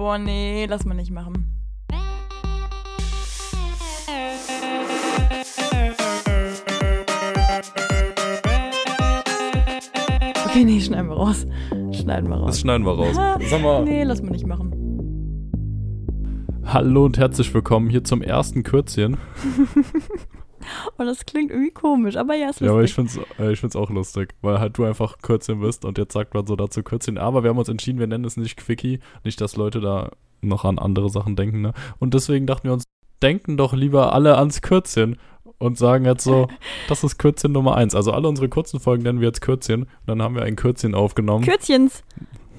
Boah, nee, lass mal nicht machen. Okay, nee, schneiden wir raus. Schneiden wir raus. Das schneiden wir raus. Sag mal, Nee, lass mal nicht machen. hallo und herzlich willkommen hier zum ersten Kürzchen. Und das klingt irgendwie komisch, aber ja, ist Ja, aber ich lustig. find's, äh, ich find's auch lustig, weil halt du einfach Kürzchen bist und jetzt sagt man so dazu Kürzchen. Aber wir haben uns entschieden, wir nennen es nicht Quickie. Nicht, dass Leute da noch an andere Sachen denken, ne? Und deswegen dachten wir uns, denken doch lieber alle ans Kürzchen und sagen jetzt so, das ist Kürzchen Nummer eins. Also alle unsere kurzen Folgen nennen wir jetzt Kürzchen. Und dann haben wir ein Kürzchen aufgenommen. Kürzchens.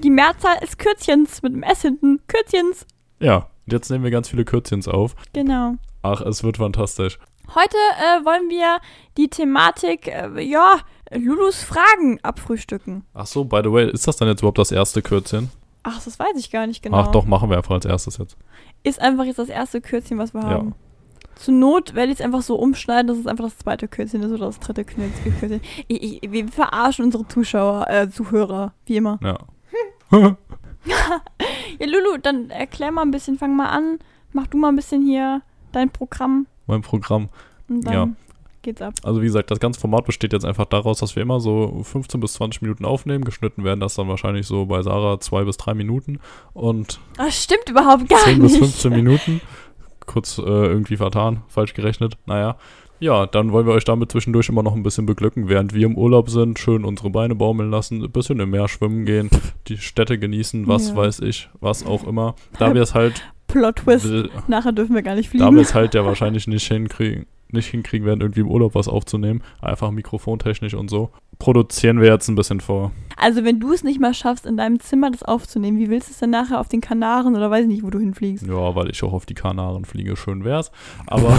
Die Mehrzahl ist Kürzchens mit dem S hinten. Kürzchens. ja, und jetzt nehmen wir ganz viele Kürzchens auf. Genau. Ach, es wird fantastisch. Heute äh, wollen wir die Thematik, äh, ja, Lulus Fragen abfrühstücken. Ach so, by the way, ist das dann jetzt überhaupt das erste Kürzchen? Ach, das weiß ich gar nicht genau. Ach doch, machen wir einfach als erstes jetzt. Ist einfach jetzt das erste Kürzchen, was wir Ja. haben. Zur Not werde ich es einfach so umschneiden, dass es einfach das zweite Kürzchen ist oder das dritte Kürzchen. Ich, ich, wir verarschen unsere Zuschauer, äh, Zuhörer, wie immer. Ja. Ja, Lulu, dann erklär mal ein bisschen, fang mal an. Mach du mal ein bisschen hier dein Programm mein Programm. Und dann Ja. geht's ab. Also wie gesagt, das ganze Format besteht jetzt einfach daraus, dass wir immer so 15 bis 20 Minuten aufnehmen. Geschnitten werden das dann wahrscheinlich so bei Sarah zwei bis drei Minuten und Das stimmt überhaupt gar 10 nicht. bis 15 Minuten. Kurz äh, irgendwie vertan, falsch gerechnet. Naja. Ja, dann wollen wir euch damit zwischendurch immer noch ein bisschen beglücken, während wir im Urlaub sind, schön unsere Beine baumeln lassen, ein bisschen im Meer schwimmen gehen, die Städte genießen, was Ja. weiß ich, was auch immer. Da wir es halt Plot Twist. Nachher dürfen wir gar nicht Da fliegen. wir es halt ja wahrscheinlich nicht hinkriegen, nicht hinkriegen werden, irgendwie im Urlaub was aufzunehmen, einfach mikrofontechnisch und so, produzieren wir jetzt ein bisschen vor. Also wenn du es nicht mal schaffst, in deinem Zimmer das aufzunehmen, wie willst du es denn nachher auf den Kanaren oder weiß ich nicht, wo du hinfliegst? Ja, weil ich auch auf die Kanaren fliege, schön wär's. Aber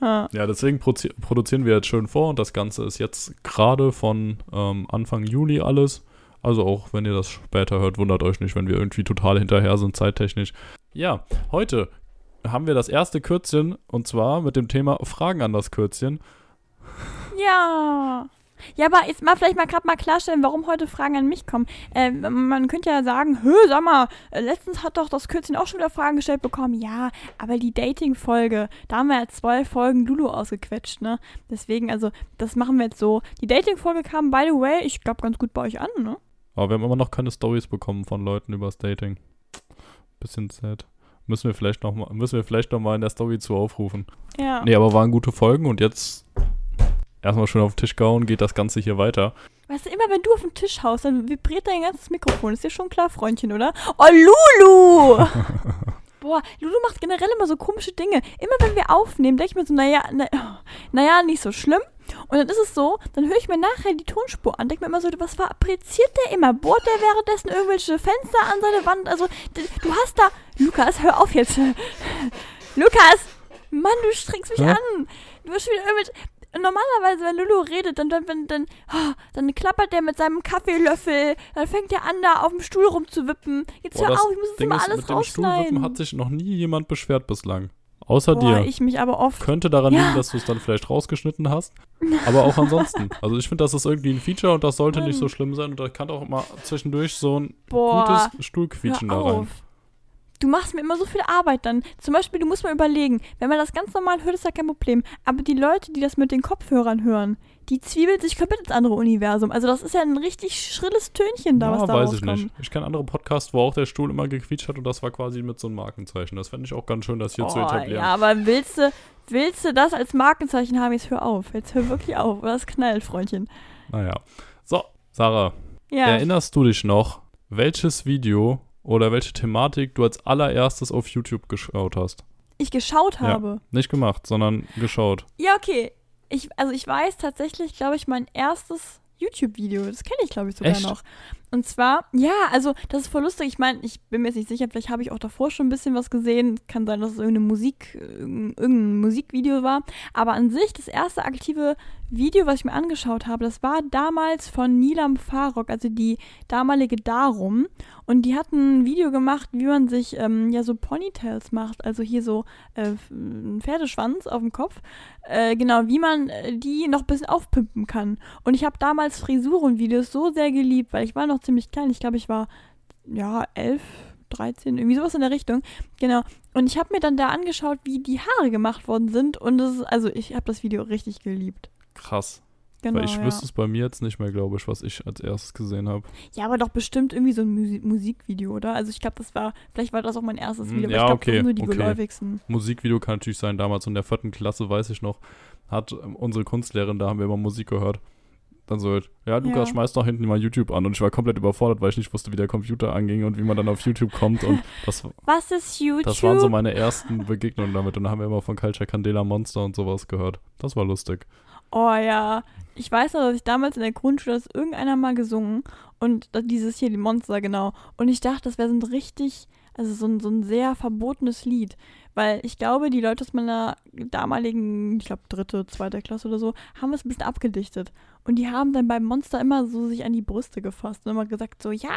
Ja. ja, deswegen prozi- produzieren wir jetzt schön vor und das Ganze ist jetzt gerade von ähm, Anfang Juli alles. Also auch wenn ihr das später hört, wundert euch nicht, wenn wir irgendwie total hinterher sind, zeittechnisch. Ja, heute haben wir das erste Kürzchen und zwar mit dem Thema Fragen an das Kürzchen. Ja. Ja, aber jetzt mal vielleicht mal gerade mal klarstellen, warum heute Fragen an mich kommen. Äh, man könnte ja sagen, hö, sag mal, äh, letztens hat doch das Kürzchen auch schon wieder Fragen gestellt bekommen. Ja, aber die Dating-Folge, da haben wir ja zwei Folgen Lulu ausgequetscht, ne? Deswegen, also, das machen wir jetzt so. Die Dating-Folge kam, by the way, ich glaube, ganz gut bei euch an, ne? Aber wir haben immer noch keine Stories bekommen von Leuten übers Dating. Bisschen sad. Müssen wir vielleicht noch mal, müssen wir vielleicht noch mal in der Story zu aufrufen. Ja. Nee, aber waren gute Folgen und jetzt erstmal schön auf den Tisch gehauen, geht das Ganze hier weiter. Weißt du, immer wenn du auf den Tisch haust, dann vibriert dein ganzes Mikrofon. Ist dir schon klar, Freundchen, oder? Oh, Lulu! Boah, Lulu macht generell immer so komische Dinge. Immer wenn wir aufnehmen, denke ich mir so, naja, na, naja, nicht so schlimm. Und dann ist es so, dann höre ich mir nachher die Tonspur an, denke mir immer so, was fabriziert der immer? Bohrt der währenddessen irgendwelche Fenster an seine Wand? Also, du hast da. Lukas, hör auf jetzt. Lukas! Mann, du strengst mich Hä? an. Du hast schon wieder irgendwelche. Normalerweise, wenn Lulu redet, dann, dann, dann, dann, ah, dann klappert der mit seinem Kaffeelöffel, dann fängt er an, da auf dem Stuhl rumzuwippen. Jetzt Boah, hör auf, ich muss Ding immer ist, alles mit dem Stuhlwippen rausschneiden. hat sich noch nie jemand beschwert bislang. Außer Boah, dir. ich mich aber oft. Könnte daran Ja. liegen, dass du es dann vielleicht rausgeschnitten hast. Aber auch ansonsten. Also ich finde, das ist irgendwie ein Feature und das sollte nicht so schlimm sein. Und da kann auch mal zwischendurch so ein Boah, gutes Stuhlquietschen da rein. Du machst mir immer so viel Arbeit dann. Zum Beispiel, du musst mal überlegen, wenn man das ganz normal hört, ist ja kein Problem. Aber die Leute, die das mit den Kopfhörern hören, die zwiebeln sich komplett ins andere Universum. Also das ist ja ein richtig schrilles Tönchen da, ja, was da weiß ich nicht. Ich kenne andere Podcasts, wo auch der Stuhl immer gequietscht hat und das war quasi mit so einem Markenzeichen. Das fände ich auch ganz schön, das hier zu Oh, etablieren. ja, aber willst du, willst du das als Markenzeichen haben? Jetzt hör auf. Jetzt hör wirklich auf. Das knallt, Freundchen. Naja. So, Sarah, Ja. erinnerst du dich noch, welches Video oder welche Thematik du als allererstes auf YouTube geschaut hast? ich geschaut Ja. habe. Nicht gemacht, sondern geschaut. Ja, okay. Ich, also ich weiß tatsächlich, glaube ich, mein erstes YouTube-Video. Das kenne ich, glaube ich, sogar Echt? noch. Und zwar, ja, also das ist voll lustig. Ich meine, ich bin mir jetzt nicht sicher, vielleicht habe ich auch davor schon ein bisschen was gesehen. Kann sein, dass es irgendeine Musik, irgendein Musikvideo war. Aber an sich, das erste aktive Video, was ich mir angeschaut habe, das war damals von Nilam Farok, also die damalige Darum. Und die hatten ein Video gemacht, wie man sich ähm, ja so Ponytails macht, also hier so äh, ein Pferdeschwanz auf dem Kopf. Äh, genau, wie man äh, die noch ein bisschen aufpimpen kann. Und ich habe damals Frisurenvideos so sehr geliebt, weil ich war noch ziemlich klein. Ich glaube, ich war ja elf, 13, irgendwie sowas in der Richtung. Genau. Und ich habe mir dann da angeschaut, wie die Haare gemacht worden sind. Und das ist, also ich habe das Video richtig geliebt. Krass. Genau. Weil ich ja. wüsste es bei mir jetzt nicht mehr, glaube ich, was ich als erstes gesehen habe. ja, aber doch bestimmt irgendwie so ein Musi Musikvideo, oder? Also ich glaube, das war, vielleicht war das auch mein erstes Hm, Video, aber ja, ich glaube, okay, das sind nur die okay. geläufigsten. Musikvideo kann natürlich sein, damals in der vierten Klasse, weiß ich noch, hat ähm, unsere Kunstlehrerin, da haben wir immer Musik gehört. Dann so, ja, Lukas, Ja. schmeiß doch hinten mal YouTube an. Und ich war komplett überfordert, weil ich nicht wusste, wie der Computer anging und wie man dann auf YouTube kommt. Und das, Was ist YouTube? das waren so meine ersten Begegnungen damit. Und dann haben wir immer von Culture Candela Monster und sowas gehört. Das war lustig. Oh ja. Ich weiß noch, dass ich damals in der Grundschule das irgendeiner mal gesungen und dieses hier, die Monster, genau. Und ich dachte, das wäre so ein richtig, also so ein, so ein sehr verbotenes Lied. Weil ich glaube, die Leute aus meiner damaligen, ich glaube, dritte, zweite Klasse oder so, haben es ein bisschen abgedichtet. Und die haben dann beim Monster immer so sich an die Brüste gefasst und immer gesagt so, ja,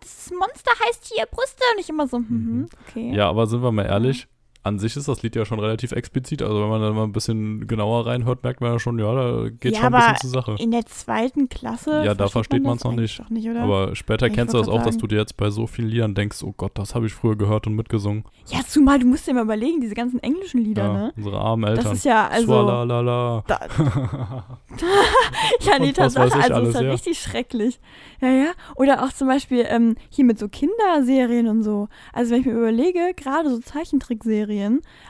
das Monster heißt hier Brüste. Und ich immer so, mhm, Mhm. okay. Ja, aber sind wir mal ehrlich, an sich ist das Lied ja schon relativ explizit. Also wenn man da mal ein bisschen genauer reinhört, merkt man ja schon, ja, da geht Ja, schon ein bisschen zur Sache. In der zweiten Klasse. Ja, da versteht man das noch nicht. Nicht? Aber später Ich kennst du das auch, grad dass sagen. du dir jetzt bei so vielen Liedern denkst, oh Gott, das habe ich früher gehört und mitgesungen. Ja, zumal du musst dir mal überlegen, diese ganzen englischen Lieder, ja, ne? unsere armen Das Eltern. ist ja, also. Swalalala. Da, ja, nee, Und was weiß Tatsache, ich also alles, ist halt ja. richtig schrecklich. Ja, ja. Oder auch zum Beispiel ähm, hier mit so Kinderserien und so. Also wenn ich mir überlege, gerade so Zeichentrickserien,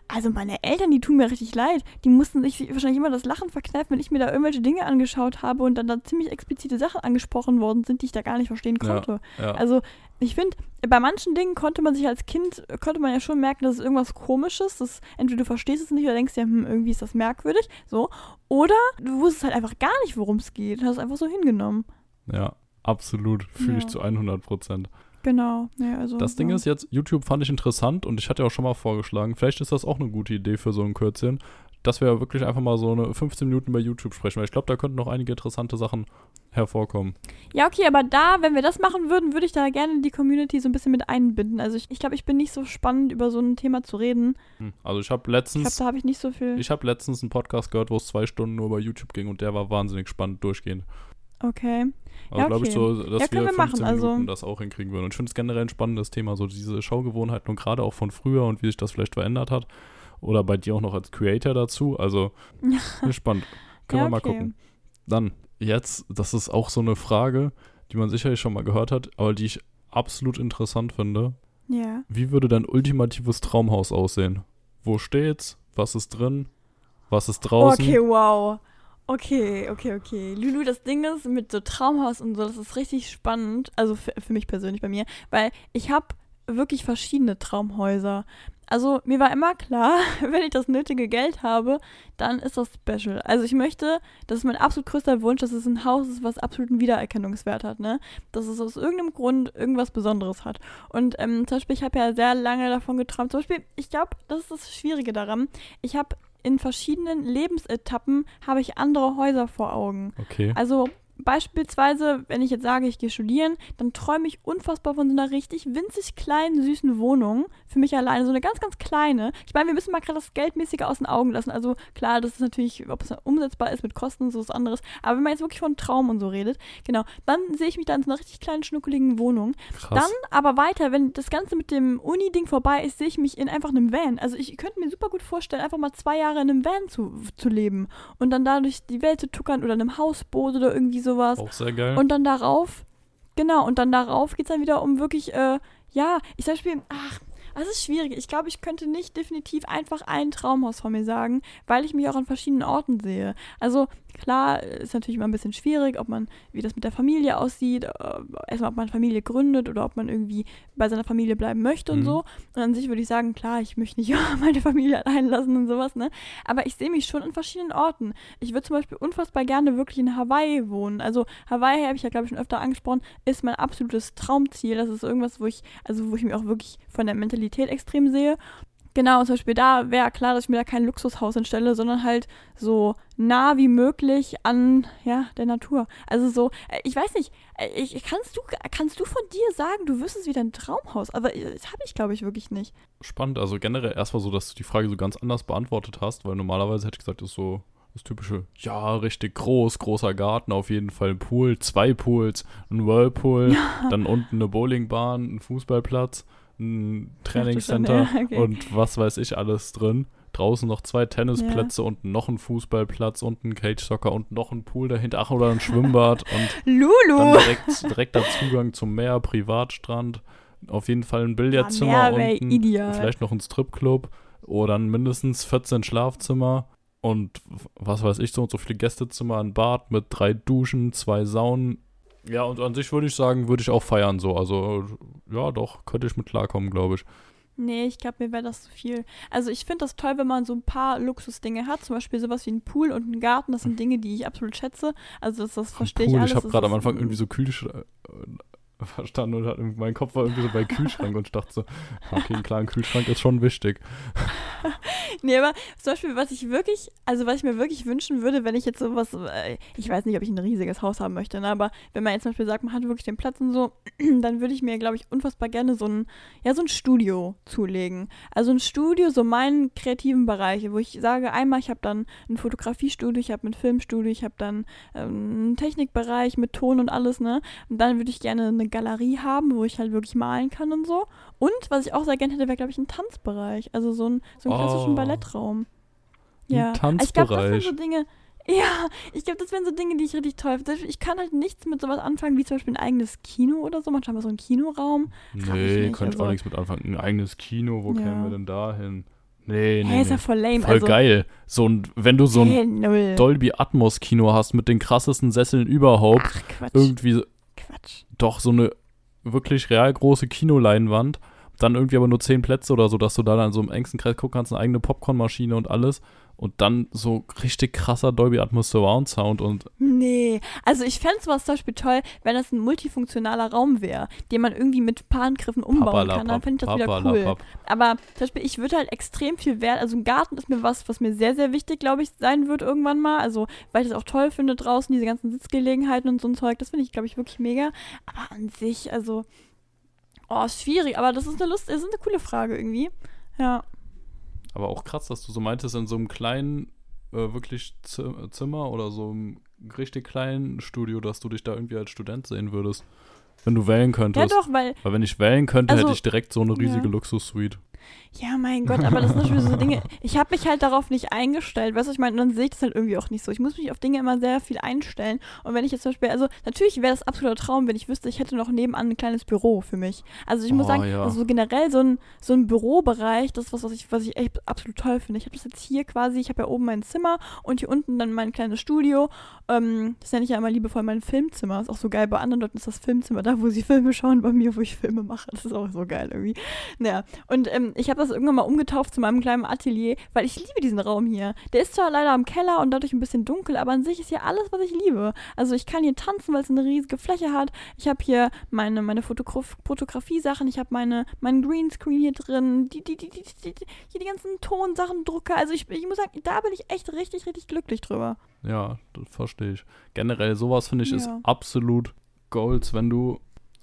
also meine Eltern, die tun mir richtig leid. Die mussten sich wahrscheinlich immer das Lachen verkneifen, wenn ich mir da irgendwelche Dinge angeschaut habe und dann da ziemlich explizite Sachen angesprochen worden sind, die ich da gar nicht verstehen Ja. konnte. ja. Also ich finde, bei manchen Dingen konnte man sich als Kind, konnte man ja schon merken, dass es irgendwas komisches, dass entweder du verstehst es nicht oder denkst ja, hm, irgendwie ist das merkwürdig, so. Oder du wusstest halt einfach gar nicht, worum es geht, hast es einfach so hingenommen. ja, absolut. Fühle ich Ja. zu 100 Prozent. Genau. Ja, also, Das Ding ja. ist jetzt, YouTube fand ich interessant und ich hatte ja auch schon mal vorgeschlagen, vielleicht ist das auch eine gute Idee für so ein Kürzchen, dass wir wirklich einfach mal so eine 15 Minuten bei YouTube sprechen, weil ich glaube, da könnten noch einige interessante Sachen hervorkommen. Ja, okay, aber da, wenn wir das machen würden, würde ich da gerne die Community so ein bisschen mit einbinden. Also ich, ich glaube, ich bin nicht so spannend, über so ein Thema zu reden. Hm. Also ich habe Ich glaube, letztens, da habe ich nicht so viel. ich habe letztens einen Podcast gehört, wo es zwei Stunden nur über YouTube ging und der war wahnsinnig spannend durchgehend. Okay. Also Ja, glaube ich okay. so, dass Ja, können wir wir machen, 15 also- Minuten das auch hinkriegen würden. Und ich finde es generell ein spannendes Thema, so diese Schaugewohnheiten und gerade auch von früher und wie sich das vielleicht verändert hat. Oder bei dir auch noch als Creator dazu. Also spannend. Können Ja, wir mal okay. gucken. Dann, jetzt, das ist auch so eine Frage, die man sicherlich schon mal gehört hat, aber die ich absolut interessant finde. Ja. Wie würde dein ultimatives Traumhaus aussehen? Wo steht's? Was ist drin? Was ist draußen? Okay, wow. Okay, okay, okay. Lulu, das Ding ist mit so Traumhaus und so, das ist richtig spannend. Also für, für mich persönlich bei mir, weil ich habe wirklich verschiedene Traumhäuser. Also mir war immer klar, wenn ich das nötige Geld habe, dann ist das special. Also ich möchte, das ist mein absolut größter Wunsch, dass es ein Haus ist, was absoluten Wiedererkennungswert hat, ne? Dass es aus irgendeinem Grund irgendwas Besonderes hat. Und ähm, zum Beispiel, ich habe ja sehr lange davon geträumt. Zum Beispiel, ich glaube, das ist das Schwierige daran. Ich habe in verschiedenen Lebensetappen habe ich andere Häuser vor Augen. Okay. Also beispielsweise, wenn ich jetzt sage, ich gehe studieren, dann träume ich unfassbar von so einer richtig winzig kleinen, süßen Wohnung für mich alleine. So eine ganz, ganz kleine. Ich meine, wir müssen mal gerade das Geldmäßige aus den Augen lassen. Also klar, das ist natürlich, ob es umsetzbar ist mit Kosten, so ist anderes. Aber wenn man jetzt wirklich von Traum und so redet, genau, dann sehe ich mich da in so einer richtig kleinen, schnuckeligen Wohnung. Krass. Dann aber weiter, wenn das Ganze mit dem Uni-Ding vorbei ist, sehe ich mich in einfach einem Van. Also ich könnte mir super gut vorstellen, einfach mal zwei Jahre in einem Van zu, zu leben und dann dadurch die Welt zu tuckern oder in einem Hausboot oder irgendwie sowas. auch sehr geil. Und dann darauf, genau, und dann darauf geht es dann wieder um wirklich, äh, ja, ich zum Beispiel, ach, das ist schwierig. Ich glaube, ich könnte nicht definitiv einfach ein Traumhaus von mir sagen, weil ich mich auch an verschiedenen Orten sehe. Also klar, ist natürlich immer ein bisschen schwierig, ob man, wie das mit der Familie aussieht, äh, erstmal, ob man Familie gründet oder ob man irgendwie bei seiner Familie bleiben möchte und Mhm. so. Und an sich würde ich sagen, klar, ich möchte nicht meine Familie allein lassen und sowas, ne? Aber ich sehe mich schon an verschiedenen Orten. Ich würde zum Beispiel unfassbar gerne wirklich in Hawaii wohnen. Also Hawaii, habe ich ja, glaube ich, schon öfter angesprochen, ist mein absolutes Traumziel. Das ist irgendwas, wo ich, also wo ich mich auch wirklich von der Mentalität extrem sehe. Genau, zum Beispiel da wäre klar, dass ich mir da kein Luxushaus entstelle, sondern halt so nah wie möglich an ja, der Natur. Also so, äh, ich weiß nicht, äh, ich, kannst, du, kannst du von dir sagen, du wüsstest wieder ein Traumhaus? Aber äh, das habe ich, glaube ich, wirklich nicht. Spannend, also generell erstmal so, dass du die Frage so ganz anders beantwortet hast, weil normalerweise hätte ich gesagt, das ist so Das typische, ja, richtig groß, großer Garten, auf jeden Fall ein Pool, zwei Pools, ein Whirlpool, dann unten eine Bowlingbahn, ein Fußballplatz, ein Trainingscenter ja, okay. und was weiß ich alles drin. Draußen noch zwei Tennisplätze und noch ein Fußballplatz und ein Cage-Soccer und noch ein Pool dahinter, ach, oder ein Schwimmbad und dann Lulu! direkt, direkter Zugang zum Meer, Privatstrand, auf jeden Fall ein Billardzimmer wär unten, ideal. vielleicht noch ein Stripclub oder dann mindestens 14 Schlafzimmer und was weiß ich, so und so viele Gästezimmer, ein Bad mit drei Duschen, zwei Saunen. Ja, und an sich würde ich sagen, würde ich auch feiern so. Also, ja, doch, könnte ich mit klarkommen, glaube ich. Nee, ich glaube, mir wäre das zu viel. Also ich finde das toll, wenn man so ein paar Luxusdinge hat, zum Beispiel sowas wie ein Pool und einen Garten. Das sind Dinge, die ich absolut schätze. Also das, das verstehe ich alles. ich habe gerade am Anfang irgendwie so Kühlschrank verstanden und hat, mein Kopf war irgendwie so bei Kühlschrank und ich dachte so, okay, klar, ein Kühlschrank ist schon wichtig. Nee, aber zum Beispiel, was ich wirklich, also was ich mir wirklich wünschen würde, wenn ich jetzt sowas, äh, ich weiß nicht, ob ich ein riesiges Haus haben möchte, ne, aber wenn man jetzt zum Beispiel sagt, man hat wirklich den Platz und so, dann würde ich mir, glaube ich, unfassbar gerne so ein, ja, so ein Studio zulegen. Also ein Studio, so meinen kreativen Bereiche, wo ich sage, einmal, ich habe dann ein Fotografiestudio, ich habe ein Filmstudio, ich habe dann ähm, einen Technikbereich mit Ton und alles, ne, und dann würde ich gerne eine Galerie haben, wo ich halt wirklich malen kann und so. Und was ich auch sehr gerne hätte, wäre, glaube ich, ein Tanzbereich. Also so, ein, so einen klassischen Oh. Ballettraum. Ein Ja. Also ich glaube, das wären Tanzbereich. so Dinge. Ja, ich glaube, das wären so Dinge, die ich richtig toll finde. Ich kann halt nichts mit sowas anfangen, wie zum Beispiel ein eigenes Kino oder so. Manchmal so einen Kinoraum. Nee, könnte ich auch also- nichts mit anfangen. Ein eigenes Kino, wo Ja. kämen wir denn da hin? Nee, nee, Hä, ist ja voll lame. Voll also, geil. So ein, wenn du so ein null. Dolby Atmos Kino hast mit den krassesten Sesseln überhaupt, Ach, Quatsch. irgendwie Quatsch. doch so eine wirklich real große Kinoleinwand, dann irgendwie aber nur zehn Plätze oder so, dass du da dann so im engsten Kreis gucken kannst, eine eigene Popcornmaschine und alles und dann so richtig krasser Dolby Atmos Surround Sound und Nee, also ich fände sowas zum Beispiel toll, wenn das ein multifunktionaler Raum wäre, den man irgendwie mit ein paar Handgriffen umbauen kann. Dann fände ich das wieder cool. Papalapap. Aber zum Beispiel, ich würde halt extrem viel Wert, also ein Garten ist mir was, was mir sehr, sehr wichtig, glaube ich, sein wird irgendwann mal. Also, weil ich das auch toll finde draußen, diese ganzen Sitzgelegenheiten und so ein Zeug, das finde ich, glaube ich, wirklich mega. Aber an sich, also, oh, ist schwierig, aber das ist eine Lust, das ist eine coole Frage irgendwie. Ja. Aber auch krass, dass du so meintest, in so einem kleinen, äh, wirklich Zimmer oder so einem richtig kleinen Studio, dass du dich da irgendwie als Student sehen würdest. Wenn du wählen Ja, könntest. doch, weil, Weil wenn ich wählen könnte, Also- hätte ich direkt so eine riesige Ja. Luxus-Suite. Ja, mein Gott, aber das sind natürlich so Dinge, ich habe mich halt darauf nicht eingestellt, weißt du, ich meine, dann sehe ich das halt irgendwie auch nicht so. Ich muss mich auf Dinge immer sehr viel einstellen. Und wenn ich jetzt zum Beispiel, also natürlich wäre das absoluter Traum, wenn ich wüsste, ich hätte noch nebenan ein kleines Büro für mich. Also ich muss Oh, sagen, ja. also so generell so ein, so ein Bürobereich, das ist was, was ich, was ich echt absolut toll finde. Ich habe das jetzt hier quasi, ich habe ja oben mein Zimmer und hier unten dann mein kleines Studio. Ähm, das nenne ich ja immer liebevoll mein Filmzimmer. Ist auch so geil. Bei anderen Leuten ist das Filmzimmer da, wo sie Filme schauen, bei mir, wo ich Filme mache. Das ist auch so geil irgendwie. Naja, und ähm, ich habe das irgendwann mal umgetauft zu meinem kleinen Atelier, weil ich liebe diesen Raum hier. Der ist zwar leider im Keller und dadurch ein bisschen dunkel, aber an sich ist hier alles, was ich liebe. Also ich kann hier tanzen, weil es eine riesige Fläche hat. Ich habe hier meine, meine Fotograf Fotografie-Sachen, ich habe meine, meinen Greenscreen hier drin, die, die, die, die, die, die, hier die ganzen Tonsachen, Drucker. Also ich, ich muss sagen, da bin ich echt richtig, richtig glücklich drüber. Ja, das verstehe ich. Generell, sowas finde ich ist Ja. absolut Golds, wenn du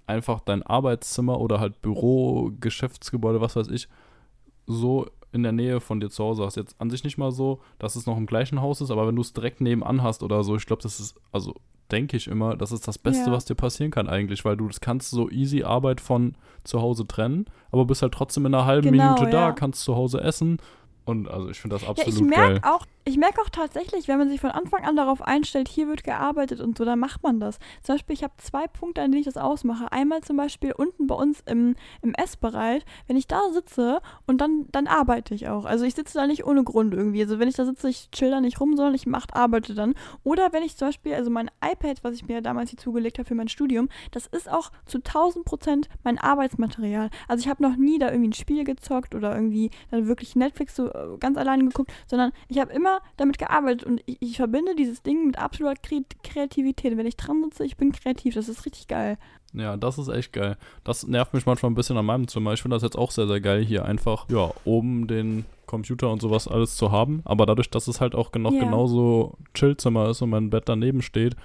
einfach dein Arbeitszimmer oder halt Büro, Geschäftsgebäude, was weiß ich, so in der Nähe von dir zu Hause hast. Jetzt an sich nicht mal so, dass es noch im gleichen Haus ist, aber wenn du es direkt nebenan hast oder so, ich glaube, das ist, also denke ich immer, das ist das Beste, Ja. was dir passieren kann eigentlich, weil du das kannst so easy Arbeit von zu Hause trennen, aber bist halt trotzdem in einer halben Genau, Minute da, ja. kannst zu Hause essen und also ich finde das Ja, absolut ich geil. merke auch, ich merke auch tatsächlich, wenn man sich von Anfang an darauf einstellt, hier wird gearbeitet und so, dann macht man das. Zum Beispiel, ich habe zwei Punkte, an denen ich das ausmache. Einmal zum Beispiel unten bei uns im, im Essbereich, wenn ich da sitze und dann, dann arbeite ich auch. Also ich sitze da nicht ohne Grund irgendwie. Also wenn ich da sitze, ich chill da nicht rum, sondern ich mache, arbeite dann. Oder wenn ich zum Beispiel, also mein iPad, was ich mir damals hier zugelegt habe für mein Studium, das ist auch zu 1000 Prozent mein Arbeitsmaterial. Also ich habe noch nie da irgendwie ein Spiel gezockt oder irgendwie dann wirklich Netflix so äh, ganz alleine geguckt, sondern ich habe immer damit gearbeitet und ich, ich verbinde dieses Ding mit absoluter Kre Kreativität. Wenn ich dran sitze, ich bin kreativ. Das ist richtig geil. Ja, das ist echt geil. Das nervt mich manchmal ein bisschen an meinem Zimmer. Ich finde das jetzt auch sehr, sehr geil, hier einfach, ja, oben den Computer und sowas alles zu haben. Aber dadurch, dass es halt auch noch Ja. genauso Chillzimmer ist und mein Bett daneben steht,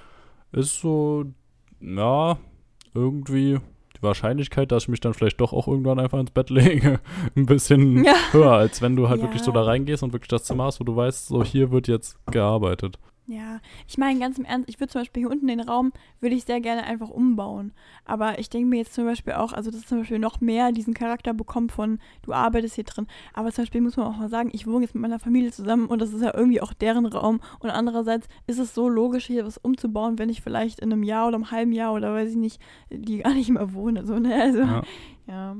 ist so, ja, irgendwie die Wahrscheinlichkeit, dass ich mich dann vielleicht doch auch irgendwann einfach ins Bett lege, ein bisschen Ja. höher, als wenn du halt Ja. wirklich so da reingehst und wirklich das Zimmer hast, wo du weißt, so hier wird jetzt gearbeitet. Ja, ich meine ganz im Ernst, ich würde zum Beispiel hier unten den Raum, würde ich sehr gerne einfach umbauen. Aber ich denke mir jetzt zum Beispiel auch, also dass es zum Beispiel noch mehr diesen Charakter bekommt von, du arbeitest hier drin. Aber zum Beispiel muss man auch mal sagen, ich wohne jetzt mit meiner Familie zusammen und das ist ja irgendwie auch deren Raum. Und andererseits ist es so logisch, hier was umzubauen, wenn ich vielleicht in einem Jahr oder einem halben Jahr oder weiß ich nicht, die gar nicht mehr wohne. So, ne? Also, ja. Ja,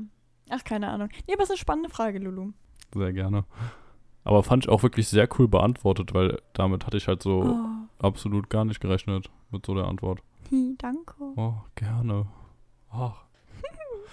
Ach, keine Ahnung. Nee, aber es ist eine spannende Frage, Lulu. sehr gerne. Aber fand ich auch wirklich sehr cool beantwortet, weil damit hatte ich halt so Oh, absolut gar nicht gerechnet mit so der Antwort. hi, danke. Oh, gerne. Ach.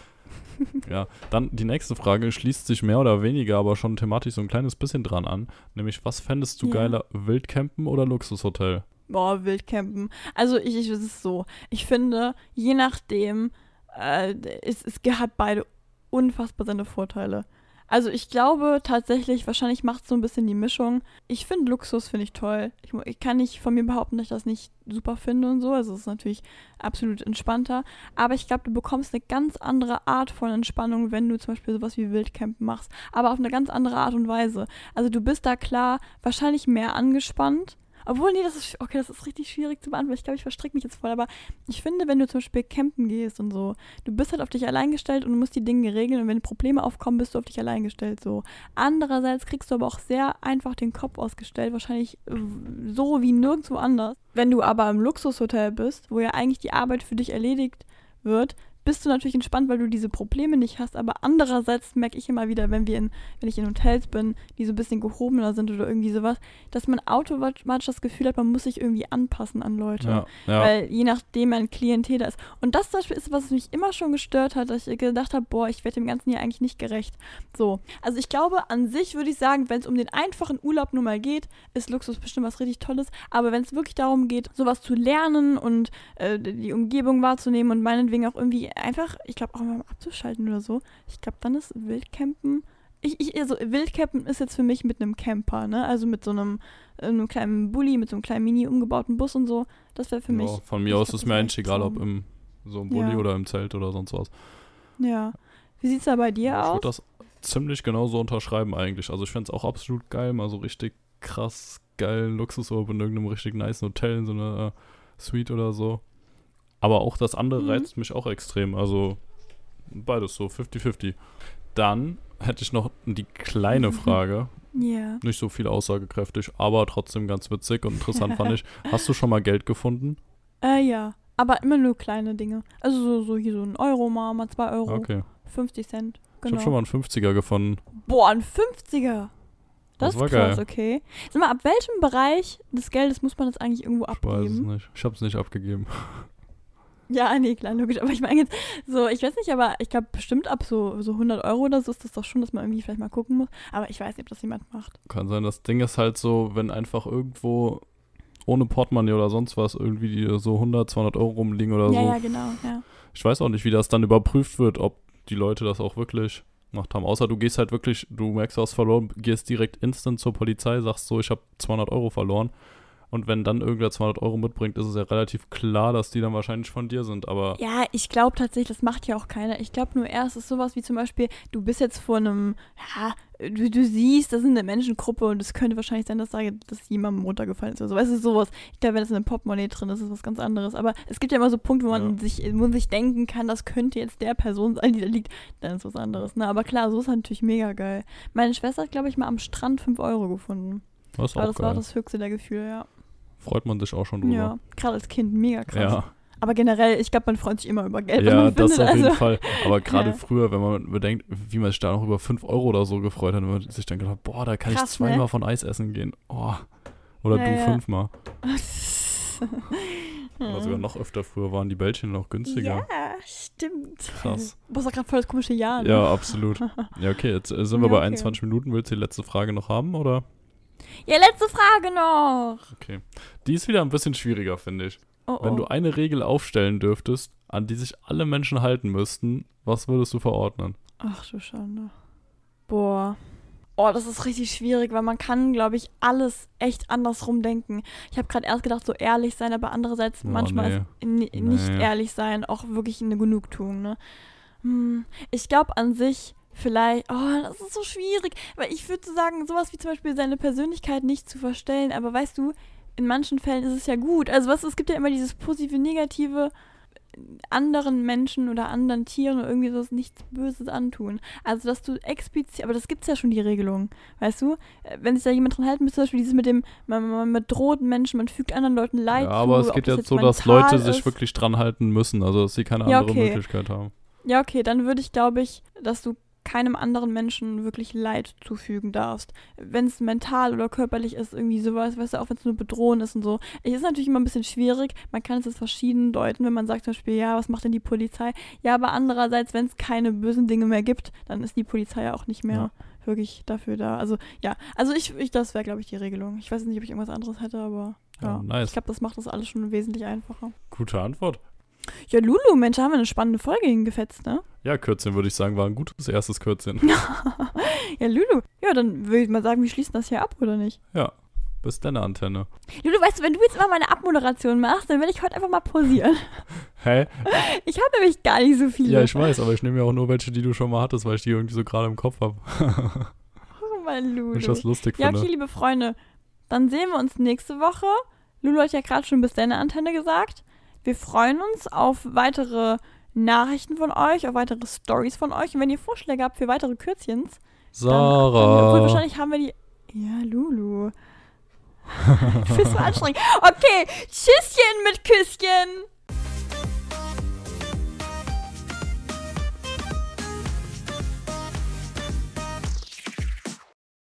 ja, dann die nächste Frage schließt sich mehr oder weniger, aber schon thematisch so ein kleines bisschen dran an. Nämlich, was fändest du Ja. geiler, Wildcampen oder Luxushotel? Boah, Wildcampen. Also ich, ich es ist so. Ich finde, je nachdem, äh, es, es hat beide unfassbar seine Vorteile. Also ich glaube tatsächlich, wahrscheinlich macht es so ein bisschen die Mischung. Ich finde Luxus, finde ich toll. Ich, ich kann nicht von mir behaupten, dass ich das nicht super finde und so. Also es ist natürlich absolut entspannter. Aber ich glaube, du bekommst eine ganz andere Art von Entspannung, wenn du zum Beispiel sowas wie Wildcampen machst. Aber auf eine ganz andere Art und Weise. Also du bist da klar wahrscheinlich mehr angespannt. Obwohl, nee, das ist, okay, das ist richtig schwierig zu beantworten. Ich glaube, ich verstricke mich jetzt voll. Aber ich finde, wenn du zum Beispiel campen gehst und so, du bist halt auf dich allein gestellt und du musst die Dinge regeln. Und wenn Probleme aufkommen, bist du auf dich allein gestellt. So. Andererseits kriegst du aber auch sehr einfach den Kopf ausgestellt. Wahrscheinlich so wie nirgendwo anders. Wenn du aber im Luxushotel bist, wo ja eigentlich die Arbeit für dich erledigt wird, bist du natürlich entspannt, weil du diese Probleme nicht hast. Aber andererseits merke ich immer wieder, wenn wir in, wenn ich in Hotels bin, die so ein bisschen gehobener sind oder irgendwie sowas, dass man automatisch das Gefühl hat, man muss sich irgendwie anpassen an Leute. Ja, ja. Weil je nachdem ein Klientel da ist. Und das zum Beispiel ist, was mich immer schon gestört hat, dass ich gedacht habe, boah, ich werde dem Ganzen hier eigentlich nicht gerecht. So. Also ich glaube, an sich würde ich sagen, wenn es um den einfachen Urlaub nur mal geht, ist Luxus bestimmt was richtig Tolles. Aber wenn es wirklich darum geht, sowas zu lernen und äh, die Umgebung wahrzunehmen und meinetwegen auch irgendwie einfach, ich glaube auch mal abzuschalten oder so, ich glaube, dann ist Wildcampen. Ich, ich, also Wildcampen ist jetzt für mich mit einem Camper, ne? Also mit so einem, äh, einem kleinen Bulli, mit so einem kleinen mini umgebauten Bus und so. Das wäre für mich. ja, von mir ich aus glaub, ist mir eigentlich egal, ob im so einem Bulli Ja. oder im Zelt oder sonst was. Ja. Wie sieht's da bei dir Ich aus? würde das ziemlich genauso unterschreiben eigentlich. Also ich fände es auch absolut geil, mal so richtig krass geilen Luxusurlaub in irgendeinem richtig nice Hotel, in so einer äh, Suite oder so. Aber auch das andere Mhm. reizt mich auch extrem. Also beides so, 50-50. Dann hätte ich noch die kleine Mhm. Frage. Ja. Nicht so viel aussagekräftig, aber trotzdem ganz witzig und interessant fand ich. Hast du schon mal Geld gefunden? Äh, ja. Aber immer nur kleine Dinge. Also so, so hier so ein Euro mal, mal zwei Euro, Okay. 50 Cent. Ich Genau. habe schon mal einen 50er gefunden. Boah, ein 50er. Das, Das war ist krass, geil. okay. Sag mal, ab welchem Bereich des Geldes muss man das eigentlich irgendwo Ich weiß es abgeben? nicht. Ich habe es nicht abgegeben. Ja, nee, klar, logisch. Aber ich meine jetzt, so, ich weiß nicht, aber ich glaube bestimmt ab so, so 100 Euro oder so ist das doch schon, dass man irgendwie vielleicht mal gucken muss. Aber ich weiß nicht, ob das jemand macht. Kann sein, das Ding ist halt so, wenn einfach irgendwo ohne Portemonnaie oder sonst was irgendwie so 100, 200 Euro rumliegen oder ja, so. ja, genau, ja. Ich weiß auch nicht, wie das dann überprüft wird, ob die Leute das auch wirklich gemacht haben. Außer du gehst halt wirklich, du merkst, du hast verloren, gehst direkt instant zur Polizei, sagst so, ich habe 200 Euro verloren. Und wenn dann irgendwer 200 Euro mitbringt, ist es ja relativ klar, dass die dann wahrscheinlich von dir sind. Aber Ja, ich glaube tatsächlich, das macht ja auch keiner. Ich glaube nur erst ist sowas wie zum Beispiel, du bist jetzt vor einem, ja, du, du siehst, das ist eine Menschengruppe und es könnte wahrscheinlich sein, dass da dass jemandem runtergefallen ist oder so. Weißt du, sowas. Ich glaube, wenn das in einem Portemonnaie drin ist, ist was ganz anderes. Aber es gibt ja immer so Punkte, wo man, Ja. sich, wo man sich denken kann, das könnte jetzt der Person sein, die da liegt. Dann ist was anderes. Ne? Aber klar, so ist natürlich mega geil. Meine Schwester hat, glaube ich, mal am Strand 5 Euro gefunden. das auch das war geil. das höchste der Gefühle, ja. Freut man sich auch schon drüber. Ja, gerade als Kind, mega krass. ja. Aber generell, ich glaube, man freut sich immer über Geld, Ja, das findet. auf jeden also. Fall. Aber gerade Ja. früher, wenn man bedenkt, wie man sich da noch über 5 Euro oder so gefreut hat, wenn man sich dann gedacht, boah, da kann Krass, ich zweimal ne? von Eis essen gehen. Oh. Oder Ja, du ja. fünfmal. Oder sogar noch öfter früher waren die Bällchen noch günstiger. Ja, stimmt. Krass. Du hast doch gerade voll das komische Jahr. Ne? Ja, absolut. Ja, okay, jetzt äh, sind wir bei okay. 21 Minuten. Willst du die letzte Frage noch haben, oder? Ja, letzte Frage noch. Okay. Die ist wieder ein bisschen schwieriger, finde ich. Oh, oh. Wenn du eine Regel aufstellen dürftest, an die sich alle Menschen halten müssten, was würdest du verordnen? Ach du Schande. Boah. Oh, das ist richtig schwierig, weil man kann, glaube ich, alles echt andersrum denken. Ich habe gerade erst gedacht, so ehrlich sein, aber andererseits Oh, manchmal nee. nicht Nee. ehrlich sein auch wirklich eine Genugtuung, ne? Hm, ich glaube an sich vielleicht, oh, das ist so schwierig, weil ich würde sagen, sowas wie zum Beispiel seine Persönlichkeit nicht zu verstellen, aber weißt du, in manchen Fällen ist es ja gut. Also was, es gibt ja immer dieses positive, negative anderen Menschen oder anderen Tieren oder irgendwie sowas nichts Böses antun. Also, dass du explizit, aber das gibt's ja schon die Regelung, weißt du? Äh, Wenn sich da jemand dran halten müsste, zum Beispiel dieses mit dem, man, man, man bedroht Menschen, man fügt anderen Leuten Leid Ja, aber zu, es geht jetzt so, dass Leute sich ist. wirklich dran halten müssen, also dass sie keine Ja, andere okay. Möglichkeit haben. Ja, okay, dann würde ich, glaube ich, dass du keinem anderen Menschen wirklich Leid zufügen darfst. Wenn es mental oder körperlich ist, irgendwie sowas, weißt du, auch wenn es nur bedrohen ist und so. Es ist natürlich immer ein bisschen schwierig, man kann es jetzt verschieden deuten, wenn man sagt zum Beispiel, ja, was macht denn die Polizei? Ja, aber andererseits, wenn es keine bösen Dinge mehr gibt, dann ist die Polizei ja auch nicht mehr Ja. wirklich dafür da. Also, ja, also ich, ich das wäre, glaube ich, die Regelung. Ich weiß nicht, ob ich irgendwas anderes hätte, aber ja. Ja, nice. Ich glaube, das macht das alles schon wesentlich einfacher. Gute Antwort. Ja, Lulu, Mensch, haben wir eine spannende Folge hingefetzt, ne? Ja, Kürzchen würde ich sagen, war ein gutes erstes Kürzchen. ja, Lulu. Ja, dann würde ich mal sagen, wir schließen das hier ab, oder nicht? ja, bis deine Antenne. Lulu, weißt du, wenn du jetzt immer meine Abmoderation machst, dann werde ich heute einfach mal pausieren. Hä? Ich habe nämlich gar nicht so viele. Ja, ich weiß, aber ich nehme ja auch nur welche, die du schon mal hattest, weil ich die irgendwie so gerade im Kopf habe. Oh, mein Lulu. Ich das lustig Ja, finde. okay, liebe Freunde. Dann sehen wir uns nächste Woche. Lulu hat ja gerade schon bis deine Antenne gesagt. Wir freuen uns auf weitere Nachrichten von euch, auf weitere Stories von euch. Und wenn ihr Vorschläge habt für weitere Kürzchens, dann, dann obwohl Sarah. wahrscheinlich haben wir die. Ja, Lulu. du bist so anstrengend. Okay, Tschüsschen mit Küsschen.